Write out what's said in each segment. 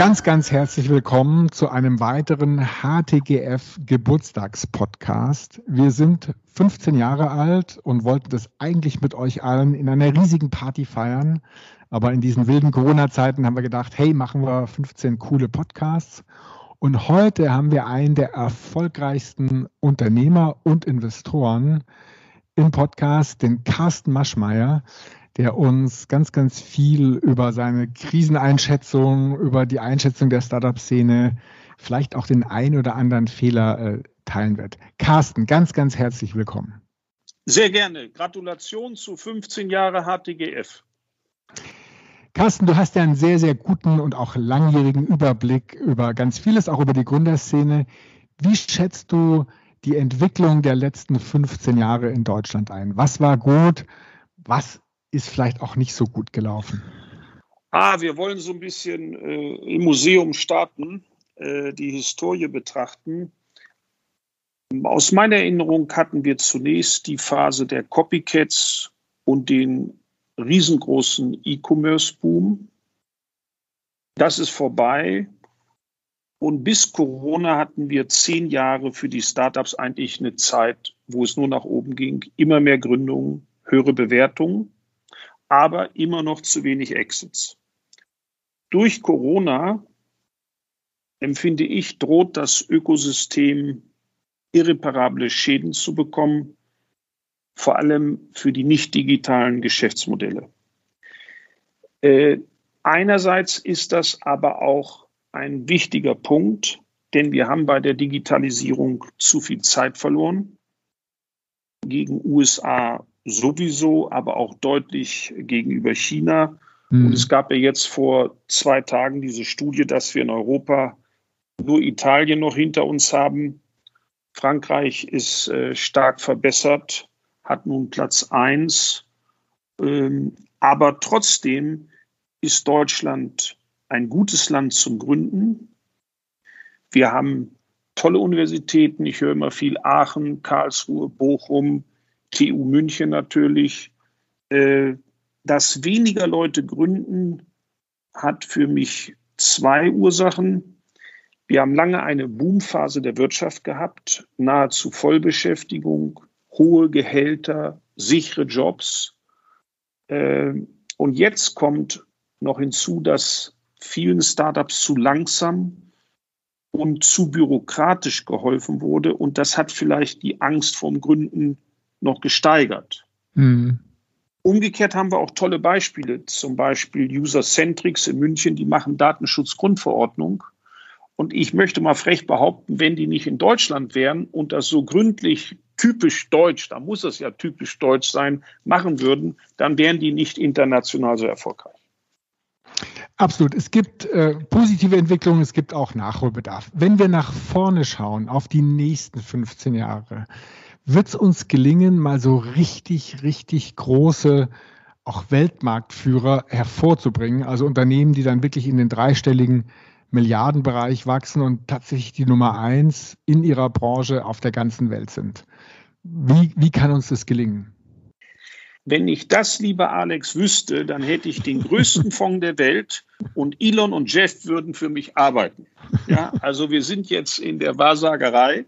Ganz, ganz herzlich willkommen zu einem weiteren HTGF Geburtstagspodcast. Wir sind 15 Jahre alt und wollten das eigentlich mit euch allen in einer riesigen Party feiern. Aber in diesen wilden Corona-Zeiten haben wir gedacht, hey, machen wir 15 coole Podcasts. Und heute haben wir einen der erfolgreichsten Unternehmer und Investoren im Podcast, den Carsten Maschmeyer der uns ganz, ganz viel über seine Kriseneinschätzung, über die Einschätzung der Startup-Szene, vielleicht auch den ein oder anderen Fehler äh, teilen wird. Carsten, ganz, ganz herzlich willkommen. Sehr gerne. Gratulation zu 15 Jahre HTGF. Carsten, du hast ja einen sehr, sehr guten und auch langjährigen Überblick über ganz vieles, auch über die Gründerszene. Wie schätzt du die Entwicklung der letzten 15 Jahre in Deutschland ein? Was war gut? Was ist vielleicht auch nicht so gut gelaufen? Ah, wir wollen so ein bisschen äh, im Museum starten, äh, die Historie betrachten. Aus meiner Erinnerung hatten wir zunächst die Phase der Copycats und den riesengroßen E-Commerce-Boom. Das ist vorbei. Und bis Corona hatten wir zehn Jahre für die Startups eigentlich eine Zeit, wo es nur nach oben ging. Immer mehr Gründungen, höhere Bewertungen aber immer noch zu wenig Exits. Durch Corona empfinde ich, droht das Ökosystem irreparable Schäden zu bekommen, vor allem für die nicht digitalen Geschäftsmodelle. Äh, einerseits ist das aber auch ein wichtiger Punkt, denn wir haben bei der Digitalisierung zu viel Zeit verloren. Gegen USA sowieso, aber auch deutlich gegenüber China. Mhm. Und es gab ja jetzt vor zwei Tagen diese Studie, dass wir in Europa nur Italien noch hinter uns haben. Frankreich ist äh, stark verbessert, hat nun Platz eins. Ähm, aber trotzdem ist Deutschland ein gutes Land zum Gründen. Wir haben tolle Universitäten. Ich höre immer viel Aachen, Karlsruhe, Bochum, TU München natürlich. Äh, dass weniger Leute gründen, hat für mich zwei Ursachen. Wir haben lange eine Boomphase der Wirtschaft gehabt, nahezu Vollbeschäftigung, hohe Gehälter, sichere Jobs. Äh, und jetzt kommt noch hinzu, dass vielen Startups zu langsam und zu bürokratisch geholfen wurde. Und das hat vielleicht die Angst vorm Gründen noch gesteigert. Mhm. Umgekehrt haben wir auch tolle Beispiele, zum Beispiel User-Centrics in München, die machen Datenschutzgrundverordnung. Und ich möchte mal frech behaupten, wenn die nicht in Deutschland wären und das so gründlich typisch deutsch, da muss es ja typisch deutsch sein, machen würden, dann wären die nicht international so erfolgreich. Absolut. Es gibt äh, positive Entwicklungen, es gibt auch Nachholbedarf. Wenn wir nach vorne schauen, auf die nächsten 15 Jahre, wird es uns gelingen, mal so richtig, richtig große, auch Weltmarktführer hervorzubringen, also Unternehmen, die dann wirklich in den dreistelligen Milliardenbereich wachsen und tatsächlich die Nummer eins in ihrer Branche auf der ganzen Welt sind. Wie, wie kann uns das gelingen? Wenn ich das, lieber Alex, wüsste, dann hätte ich den größten Fonds der Welt und Elon und Jeff würden für mich arbeiten. Ja, also wir sind jetzt in der Wahrsagerei.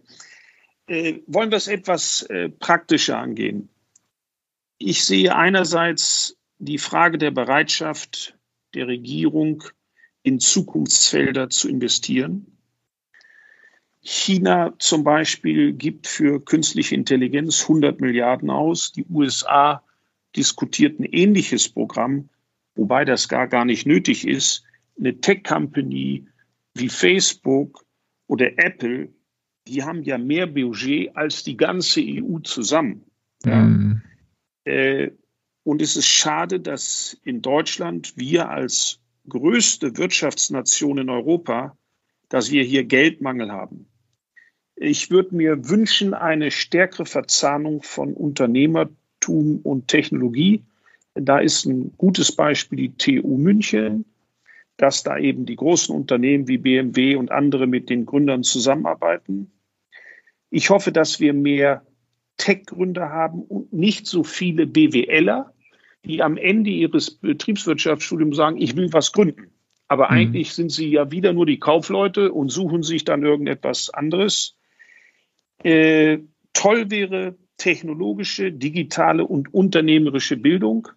Äh, wollen wir es etwas äh, praktischer angehen? Ich sehe einerseits die Frage der Bereitschaft der Regierung, in Zukunftsfelder zu investieren. China zum Beispiel gibt für künstliche Intelligenz 100 Milliarden aus. Die USA diskutiert ein ähnliches Programm, wobei das gar, gar nicht nötig ist. Eine Tech-Company wie Facebook oder Apple die haben ja mehr Budget als die ganze EU zusammen. Mhm. Äh, und es ist schade, dass in Deutschland wir als größte Wirtschaftsnation in Europa, dass wir hier Geldmangel haben. Ich würde mir wünschen, eine stärkere Verzahnung von Unternehmertum und Technologie. Da ist ein gutes Beispiel die TU München, dass da eben die großen Unternehmen wie BMW und andere mit den Gründern zusammenarbeiten. Ich hoffe, dass wir mehr Tech-Gründer haben und nicht so viele BWLer, die am Ende ihres Betriebswirtschaftsstudiums sagen, ich will was gründen. Aber mhm. eigentlich sind sie ja wieder nur die Kaufleute und suchen sich dann irgendetwas anderes. Äh, toll wäre technologische, digitale und unternehmerische Bildung.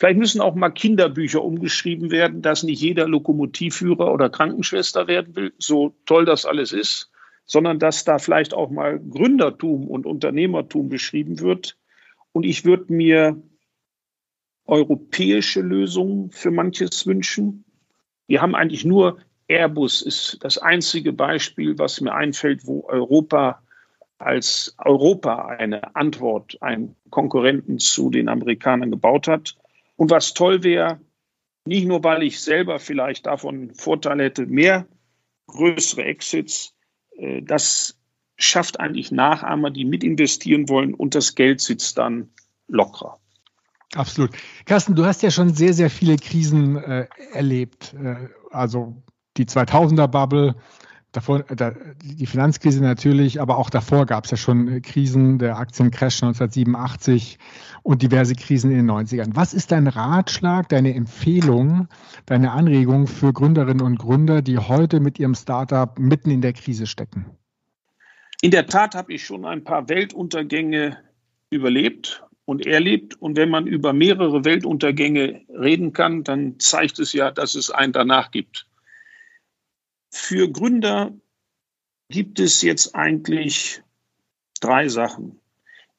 Vielleicht müssen auch mal Kinderbücher umgeschrieben werden, dass nicht jeder Lokomotivführer oder Krankenschwester werden will, so toll das alles ist, sondern dass da vielleicht auch mal Gründertum und Unternehmertum beschrieben wird. Und ich würde mir europäische Lösungen für manches wünschen. Wir haben eigentlich nur Airbus ist das einzige Beispiel, was mir einfällt, wo Europa als Europa eine Antwort, einen Konkurrenten zu den Amerikanern gebaut hat. Und was toll wäre, nicht nur, weil ich selber vielleicht davon Vorteile hätte, mehr größere Exits, äh, das schafft eigentlich Nachahmer, die mitinvestieren wollen und das Geld sitzt dann lockerer. Absolut. Carsten, du hast ja schon sehr, sehr viele Krisen äh, erlebt. Äh, also die 2000er-Bubble, davor, da, die Finanzkrise natürlich, aber auch davor gab es ja schon Krisen, der Aktiencrash 1987 und diverse Krisen in den 90ern. Was ist dein Ratschlag, deine Empfehlung, deine Anregung für Gründerinnen und Gründer, die heute mit ihrem Startup mitten in der Krise stecken? In der Tat habe ich schon ein paar Weltuntergänge überlebt und erlebt. Und wenn man über mehrere Weltuntergänge reden kann, dann zeigt es ja, dass es einen danach gibt. Für Gründer gibt es jetzt eigentlich drei Sachen,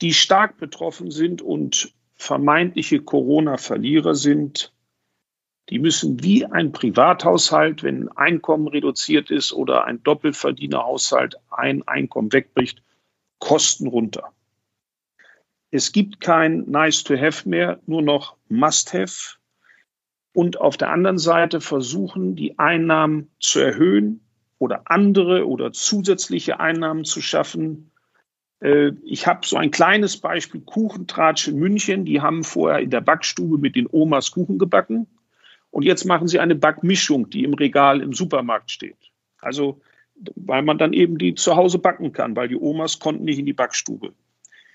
die stark betroffen sind und vermeintliche Corona-Verlierer sind. Die müssen wie ein Privathaushalt, wenn Einkommen reduziert ist oder ein Doppelverdienerhaushalt ein Einkommen wegbricht, Kosten runter. Es gibt kein Nice to Have mehr, nur noch Must Have und auf der anderen Seite versuchen, die Einnahmen zu erhöhen oder andere oder zusätzliche Einnahmen zu schaffen. Äh, ich habe so ein kleines Beispiel Kuchentratsch in München. Die haben vorher in der Backstube mit den Omas Kuchen gebacken und jetzt machen sie eine Backmischung, die im Regal im Supermarkt steht. Also weil man dann eben die zu Hause backen kann, weil die Omas konnten nicht in die Backstube.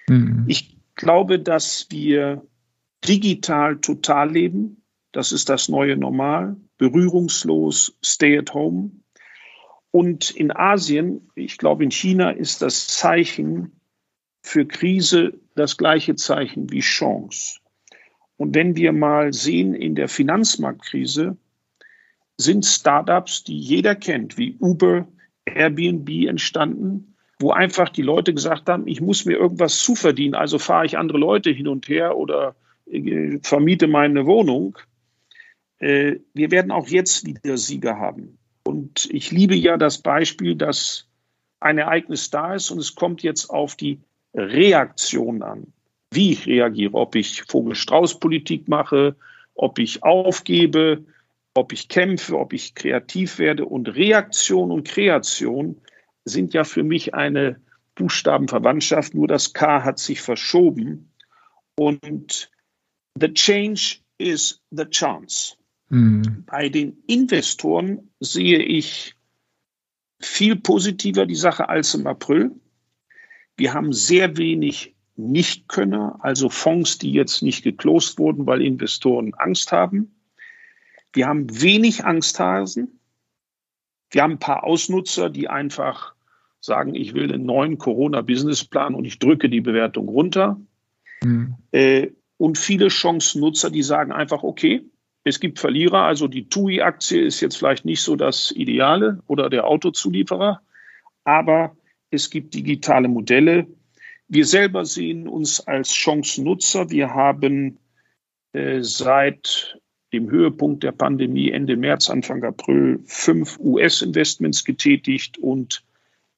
Mhm. Ich glaube, dass wir digital total leben. Das ist das neue Normal. Berührungslos, stay at home. Und in Asien, ich glaube in China, ist das Zeichen für Krise das gleiche Zeichen wie Chance. Und wenn wir mal sehen, in der Finanzmarktkrise sind Startups, die jeder kennt, wie Uber, Airbnb entstanden, wo einfach die Leute gesagt haben, ich muss mir irgendwas zuverdienen, also fahre ich andere Leute hin und her oder äh, vermiete meine Wohnung. Äh, wir werden auch jetzt wieder Sieger haben. Und ich liebe ja das Beispiel, dass ein Ereignis da ist und es kommt jetzt auf die Reaktion an. Wie ich reagiere, ob ich Vogel-Strauß-Politik mache, ob ich aufgebe, ob ich kämpfe, ob ich kreativ werde. Und Reaktion und Kreation sind ja für mich eine Buchstabenverwandtschaft, nur das K hat sich verschoben. Und the change is the chance. Mhm. Bei den Investoren sehe ich viel positiver die Sache als im April. Wir haben sehr wenig Nichtkönner, also Fonds, die jetzt nicht geklost wurden, weil Investoren Angst haben. Wir haben wenig Angsthasen. Wir haben ein paar Ausnutzer, die einfach sagen, ich will einen neuen Corona-Businessplan und ich drücke die Bewertung runter. Mhm. Äh, und viele Chancennutzer, die sagen einfach, okay, es gibt Verlierer, also die TUI-Aktie ist jetzt vielleicht nicht so das Ideale oder der Autozulieferer, aber es gibt digitale Modelle. Wir selber sehen uns als Chancennutzer. Wir haben äh, seit dem Höhepunkt der Pandemie Ende März, Anfang April fünf US-Investments getätigt und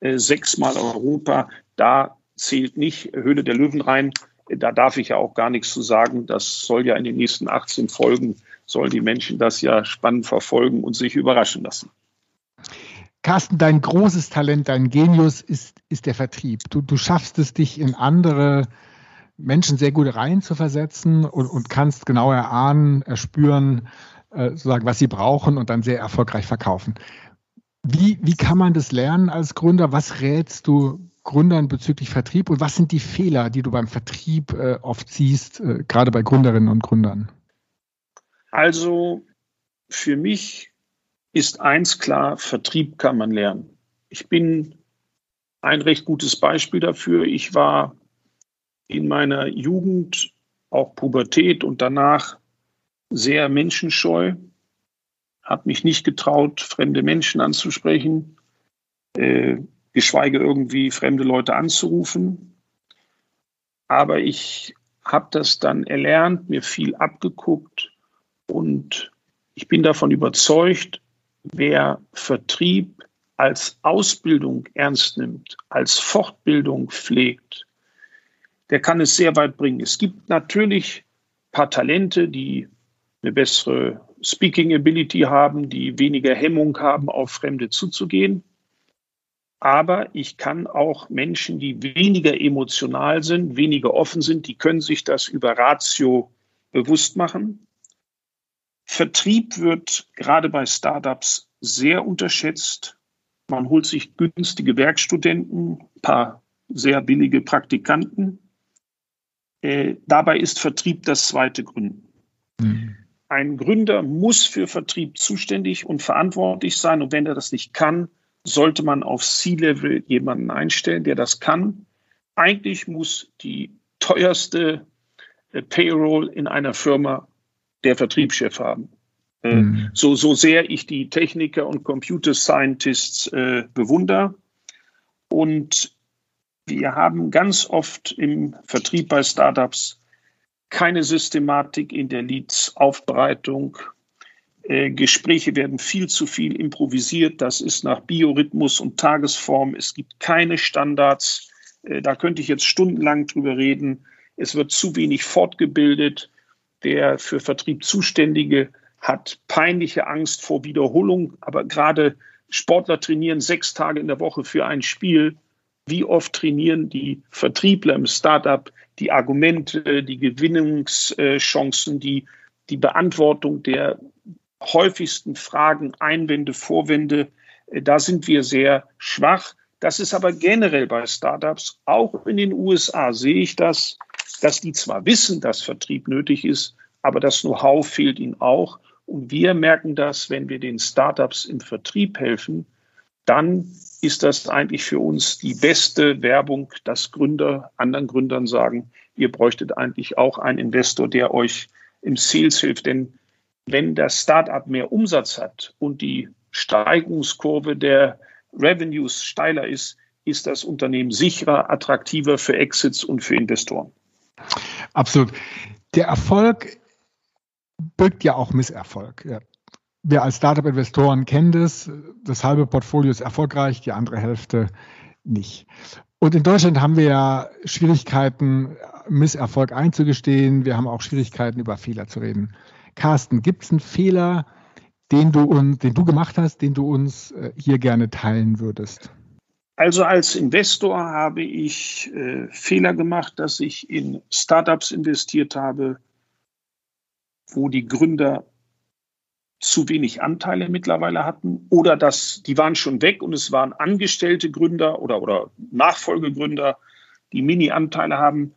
äh, sechsmal Europa. Da zählt nicht Höhle der Löwen rein. Da darf ich ja auch gar nichts zu sagen. Das soll ja in den nächsten 18 Folgen sollen die Menschen das ja spannend verfolgen und sich überraschen lassen. Carsten, dein großes Talent, dein Genius ist, ist der Vertrieb. Du, du schaffst es, dich in andere Menschen sehr gut reinzuversetzen und, und kannst genau erahnen, erspüren, äh, sozusagen, was sie brauchen und dann sehr erfolgreich verkaufen. Wie, wie kann man das lernen als Gründer? Was rätst du Gründern bezüglich Vertrieb und was sind die Fehler, die du beim Vertrieb äh, oft siehst, äh, gerade bei Gründerinnen und Gründern? Also für mich ist eins klar, Vertrieb kann man lernen. Ich bin ein recht gutes Beispiel dafür. Ich war in meiner Jugend, auch Pubertät und danach sehr menschenscheu, habe mich nicht getraut, fremde Menschen anzusprechen, äh, geschweige irgendwie fremde Leute anzurufen. Aber ich habe das dann erlernt, mir viel abgeguckt und ich bin davon überzeugt, wer Vertrieb als Ausbildung ernst nimmt, als Fortbildung pflegt, der kann es sehr weit bringen. Es gibt natürlich ein paar Talente, die eine bessere Speaking Ability haben, die weniger Hemmung haben, auf Fremde zuzugehen. Aber ich kann auch Menschen, die weniger emotional sind, weniger offen sind, die können sich das über Ratio bewusst machen. Vertrieb wird gerade bei Startups sehr unterschätzt. Man holt sich günstige Werkstudenten, ein paar sehr billige Praktikanten. Äh, dabei ist Vertrieb das zweite Gründen. Mhm. Ein Gründer muss für Vertrieb zuständig und verantwortlich sein. Und wenn er das nicht kann, sollte man auf C-Level jemanden einstellen, der das kann. Eigentlich muss die teuerste äh, Payroll in einer Firma der Vertriebschef haben. Äh, mhm. So, so sehr ich die Techniker und Computer Scientists äh, bewundere. Und wir haben ganz oft im Vertrieb bei Startups keine Systematik in der Leads-Aufbereitung, Gespräche werden viel zu viel improvisiert. Das ist nach Biorhythmus und Tagesform. Es gibt keine Standards. Äh, da könnte ich jetzt stundenlang drüber reden. Es wird zu wenig fortgebildet. Der für Vertrieb Zuständige hat peinliche Angst vor Wiederholung. Aber gerade Sportler trainieren sechs Tage in der Woche für ein Spiel. Wie oft trainieren die Vertriebler im Startup die Argumente, die Gewinnungschancen, die, die Beantwortung der häufigsten Fragen, Einwände, Vorwände, äh, da sind wir sehr schwach. Das ist aber generell bei Startups, auch in den USA sehe ich das, dass die zwar wissen, dass Vertrieb nötig ist, aber das Know-how fehlt ihnen auch. Und wir merken das, wenn wir den Startups im Vertrieb helfen, dann ist das eigentlich für uns die beste Werbung, dass Gründer anderen Gründern sagen, ihr bräuchtet eigentlich auch einen Investor, der euch im Sales hilft. Denn wenn das Startup mehr Umsatz hat und die Steigungskurve der Revenues steiler ist, ist das Unternehmen sicherer, attraktiver für Exits und für Investoren. Absolut. Der Erfolg birgt ja auch Misserfolg. Wir als Startup-Investoren kennen das. Das halbe Portfolio ist erfolgreich, die andere Hälfte nicht. Und in Deutschland haben wir ja Schwierigkeiten, Misserfolg einzugestehen. Wir haben auch Schwierigkeiten, über Fehler zu reden. Carsten, gibt es einen Fehler, den du, den du gemacht hast, den du uns äh, hier gerne teilen würdest? Also als Investor habe ich äh, Fehler gemacht, dass ich in Startups investiert habe, wo die Gründer zu wenig Anteile mittlerweile hatten oder dass die waren schon weg und es waren angestellte Gründer oder, oder Nachfolgegründer, die Mini-Anteile haben.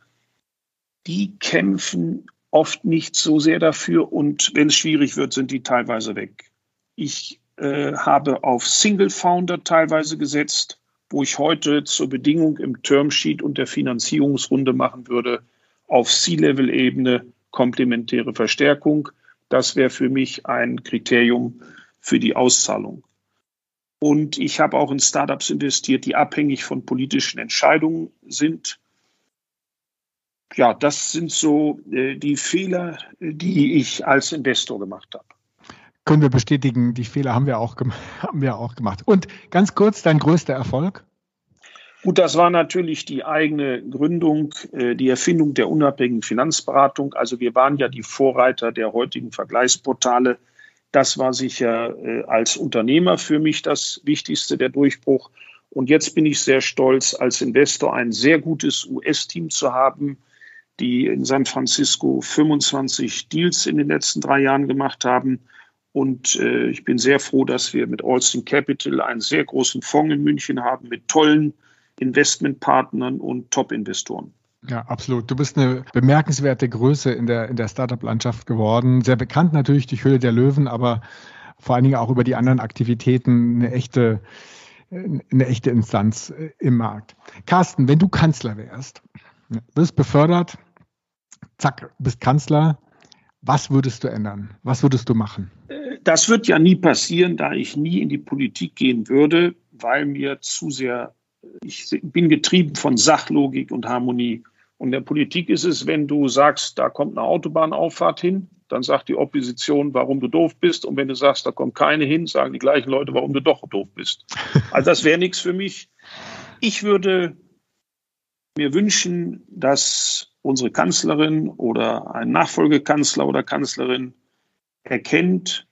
Die kämpfen oft nicht so sehr dafür und wenn es schwierig wird, sind die teilweise weg. Ich äh, habe auf Single Founder teilweise gesetzt, wo ich heute zur Bedingung im Termsheet und der Finanzierungsrunde machen würde, auf C-Level-Ebene komplementäre Verstärkung. Das wäre für mich ein Kriterium für die Auszahlung. Und ich habe auch in Startups investiert, die abhängig von politischen Entscheidungen sind ja, das sind so äh, die Fehler, die ich als Investor gemacht habe. Können wir bestätigen, die Fehler haben wir auch, haben wir auch gemacht. Und ganz kurz, dein größter Erfolg? Gut, das war natürlich die eigene Gründung, äh, die Erfindung der unabhängigen Finanzberatung. Also wir waren ja die Vorreiter der heutigen Vergleichsportale. Das war sicher äh, als Unternehmer für mich das Wichtigste, der Durchbruch. Und jetzt bin ich sehr stolz, als Investor ein sehr gutes US-Team zu haben, die in San Francisco 25 Deals in den letzten drei Jahren gemacht haben. Und äh, ich bin sehr froh, dass wir mit Alston Capital einen sehr großen Fonds in München haben mit tollen Investmentpartnern und Top-Investoren. Ja, absolut. Du bist eine bemerkenswerte Größe in der, in der Startup-Landschaft geworden. Sehr bekannt natürlich durch Höhle der Löwen, aber vor allen Dingen auch über die anderen Aktivitäten eine echte, eine echte Instanz äh, im Markt. Carsten, wenn du Kanzler wärst, wirst befördert, zack, bist Kanzler, was würdest du ändern? Was würdest du machen? Das wird ja nie passieren, da ich nie in die Politik gehen würde, weil mir zu sehr, ich bin getrieben von Sachlogik und Harmonie. Und in der Politik ist es, wenn du sagst, da kommt eine Autobahnauffahrt hin, dann sagt die Opposition, warum du doof bist. Und wenn du sagst, da kommt keine hin, sagen die gleichen Leute, warum du doch doof bist. Also das wäre nichts für mich. Ich würde mir wünschen, dass unsere Kanzlerin oder ein Nachfolgekanzler oder Kanzlerin erkennt,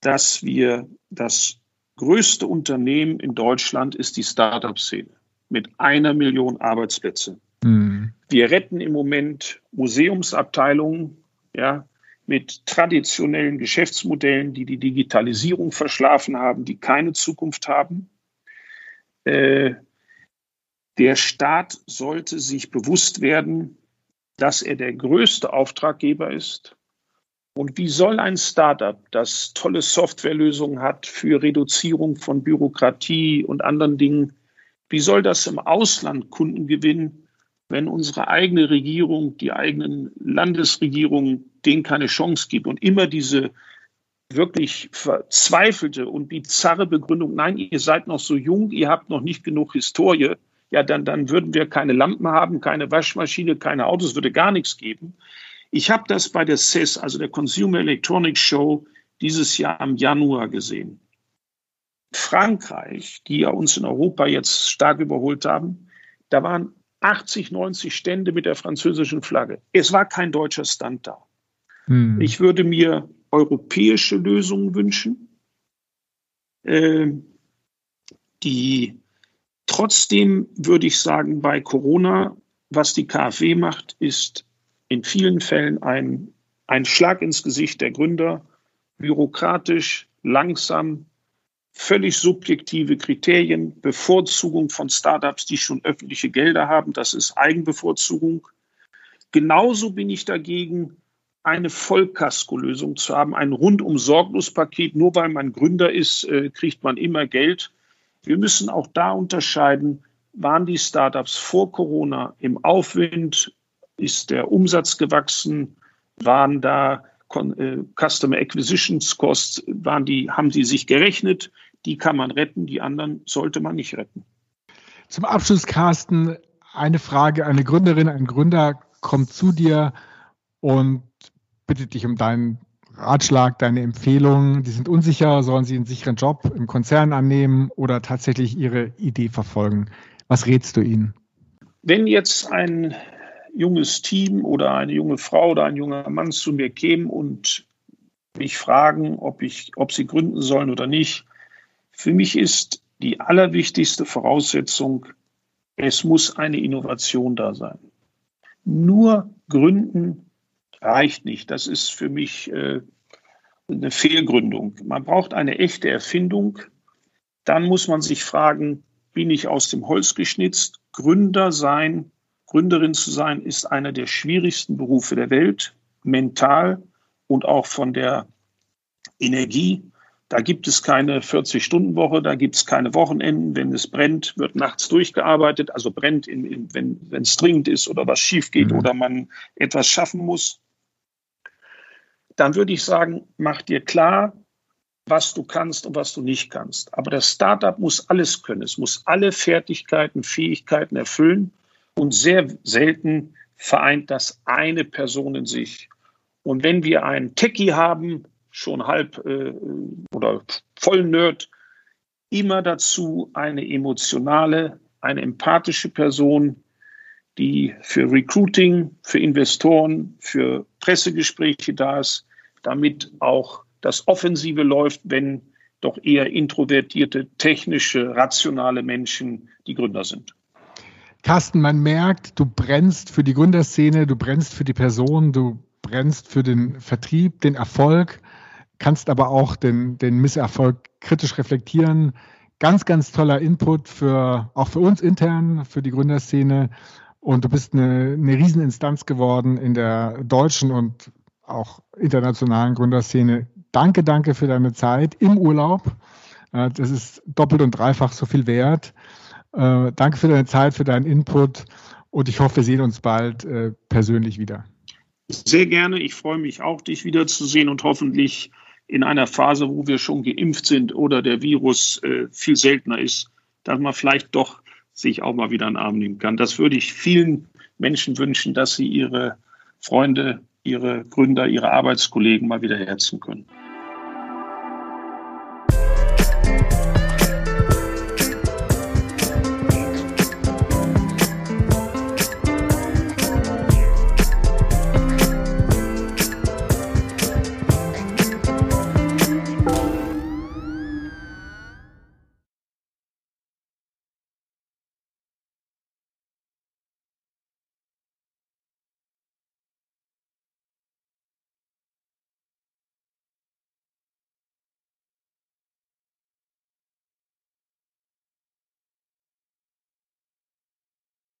dass wir das größte Unternehmen in Deutschland ist die Startup-Szene mit einer Million Arbeitsplätze. Mhm. Wir retten im Moment Museumsabteilungen, ja, mit traditionellen Geschäftsmodellen, die die Digitalisierung verschlafen haben, die keine Zukunft haben. Äh, der Staat sollte sich bewusst werden, dass er der größte Auftraggeber ist. Und wie soll ein Startup, das tolle Softwarelösungen hat für Reduzierung von Bürokratie und anderen Dingen, wie soll das im Ausland Kunden gewinnen, wenn unsere eigene Regierung, die eigenen Landesregierungen denen keine Chance gibt und immer diese wirklich verzweifelte und bizarre Begründung, nein, ihr seid noch so jung, ihr habt noch nicht genug Historie, ja, dann, dann würden wir keine Lampen haben, keine Waschmaschine, keine Autos, würde gar nichts geben. Ich habe das bei der CES, also der Consumer Electronics Show, dieses Jahr im Januar gesehen. Frankreich, die ja uns in Europa jetzt stark überholt haben, da waren 80, 90 Stände mit der französischen Flagge. Es war kein deutscher Stand da. Hm. Ich würde mir europäische Lösungen wünschen, äh, die trotzdem würde ich sagen, bei Corona, was die KfW macht, ist in vielen Fällen ein, ein Schlag ins Gesicht der Gründer, bürokratisch, langsam, völlig subjektive Kriterien, Bevorzugung von Startups, die schon öffentliche Gelder haben, das ist Eigenbevorzugung. Genauso bin ich dagegen, eine Vollkasko-Lösung zu haben, ein rundum sorglos Paket. Nur weil man Gründer ist, äh, kriegt man immer Geld. Wir müssen auch da unterscheiden, waren die Startups vor Corona im Aufwind? Ist der Umsatz gewachsen? Waren da äh, Customer Acquisitions Costs, waren die, haben sie sich gerechnet? Die kann man retten, die anderen sollte man nicht retten. Zum Abschluss, Carsten, eine Frage. Eine Gründerin, ein Gründer kommt zu dir und bittet dich um deinen Ratschlag, deine Empfehlung? Die sind unsicher, sollen sie einen sicheren Job im Konzern annehmen oder tatsächlich ihre Idee verfolgen? Was rätst du ihnen? Wenn jetzt ein junges Team oder eine junge Frau oder ein junger Mann zu mir kämen und mich fragen, ob, ich, ob sie gründen sollen oder nicht, für mich ist die allerwichtigste Voraussetzung, es muss eine Innovation da sein. Nur gründen reicht nicht. Das ist für mich äh, eine Fehlgründung. Man braucht eine echte Erfindung. Dann muss man sich fragen, bin ich aus dem Holz geschnitzt? Gründer sein, Gründerin zu sein, ist einer der schwierigsten Berufe der Welt, mental und auch von der Energie. Da gibt es keine 40-Stunden-Woche, da gibt es keine Wochenenden. Wenn es brennt, wird nachts durchgearbeitet, also brennt, in, in, wenn es dringend ist oder was schief geht mhm. oder man etwas schaffen muss dann würde ich sagen, mach dir klar, was du kannst und was du nicht kannst. Aber das Startup muss alles können. Es muss alle Fertigkeiten, Fähigkeiten erfüllen. Und sehr selten vereint das eine Person in sich. Und wenn wir einen Techie haben, schon halb äh, oder voll Nerd, immer dazu eine emotionale, eine empathische Person, die für Recruiting, für Investoren, für Pressegespräche da ist, damit auch das Offensive läuft, wenn doch eher introvertierte, technische, rationale Menschen die Gründer sind. Carsten, man merkt, du brennst für die Gründerszene, du brennst für die Person, du brennst für den Vertrieb, den Erfolg, kannst aber auch den, den Misserfolg kritisch reflektieren. Ganz, ganz toller Input für auch für uns intern, für die Gründerszene. Und du bist eine, eine Rieseninstanz geworden in der deutschen und auch internationalen Gründerszene. danke, danke für deine Zeit im Urlaub. Äh, das ist doppelt und dreifach so viel wert. Äh, danke für deine Zeit, für deinen Input und ich hoffe, wir sehen uns bald äh, persönlich wieder. Sehr gerne. Ich freue mich auch, dich wiederzusehen und hoffentlich in einer Phase, wo wir schon geimpft sind oder der Virus viel seltener ist, dass man vielleicht doch sich auch mal wieder einen Arm nehmen kann. Das würde ich vielen Menschen wünschen, dass sie ihre Freunde, ihre Gründer, ihre Arbeitskollegen mal wieder herzen können.